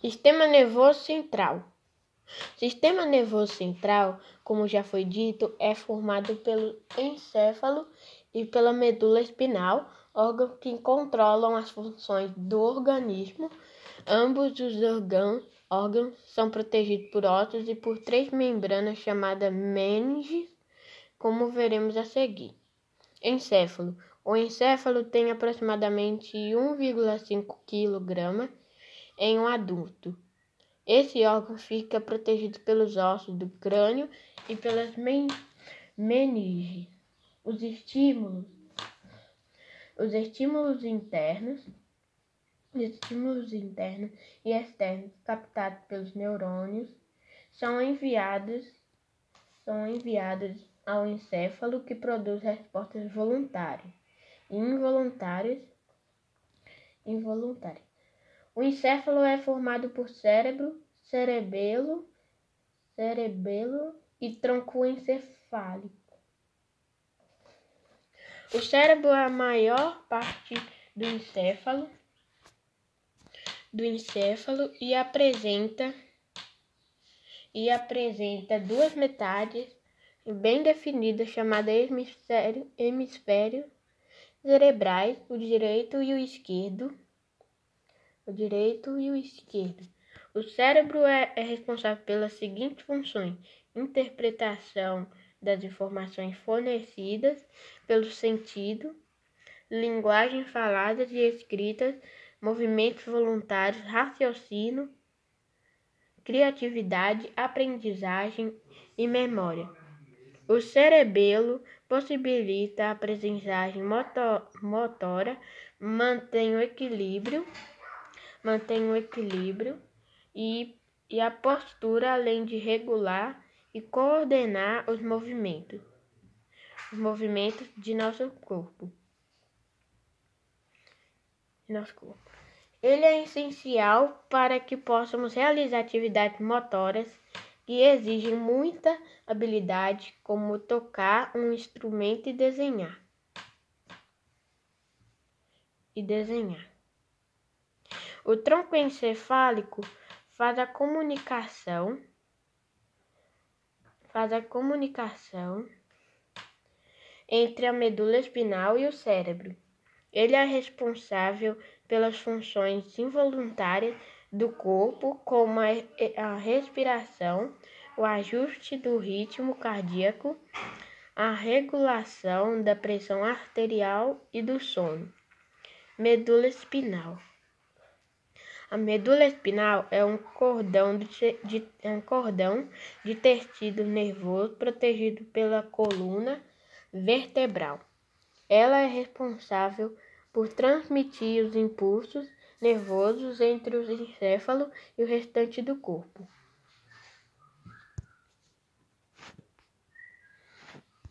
Sistema nervoso central. Sistema nervoso central, como já foi dito, é formado pelo encéfalo e pela medula espinal, órgãos que controlam as funções do organismo. Ambos os órgãos, órgãos são protegidos por ossos e por três membranas chamadas meninges, como veremos a seguir. Encéfalo. O encéfalo tem aproximadamente 1,5 kg em um adulto. Esse órgão fica protegido pelos ossos do crânio e pelas meninges. Os estímulos, os estímulos internos, os estímulos internos e externos captados pelos neurônios são enviados, são enviados ao encéfalo que produz respostas voluntárias e involuntárias, involuntárias o encéfalo é formado por cérebro, cerebelo, cerebelo e tronco encefálico. O cérebro é a maior parte do encéfalo, do encéfalo e apresenta e apresenta duas metades bem definidas chamadas hemisfério, hemisfério cerebrais, o direito e o esquerdo o direito e o esquerdo. O cérebro é, é responsável pelas seguintes funções: interpretação das informações fornecidas pelo sentido, linguagem falada e escrita, movimentos voluntários, raciocínio, criatividade, aprendizagem e memória. O cerebelo possibilita a aprendizagem motora, mantém o equilíbrio mantém o equilíbrio e, e a postura, além de regular e coordenar os movimentos, os movimentos de nosso corpo. Nosso corpo. Ele é essencial para que possamos realizar atividades motoras que exigem muita habilidade, como tocar um instrumento e desenhar. E desenhar. O tronco encefálico faz a comunicação faz a comunicação entre a medula espinal e o cérebro. Ele é responsável pelas funções involuntárias do corpo, como a respiração, o ajuste do ritmo cardíaco, a regulação da pressão arterial e do sono. Medula espinal. A medula espinal é um cordão de, de, é um cordão de tecido nervoso protegido pela coluna vertebral. Ela é responsável por transmitir os impulsos nervosos entre o encéfalo e o restante do corpo.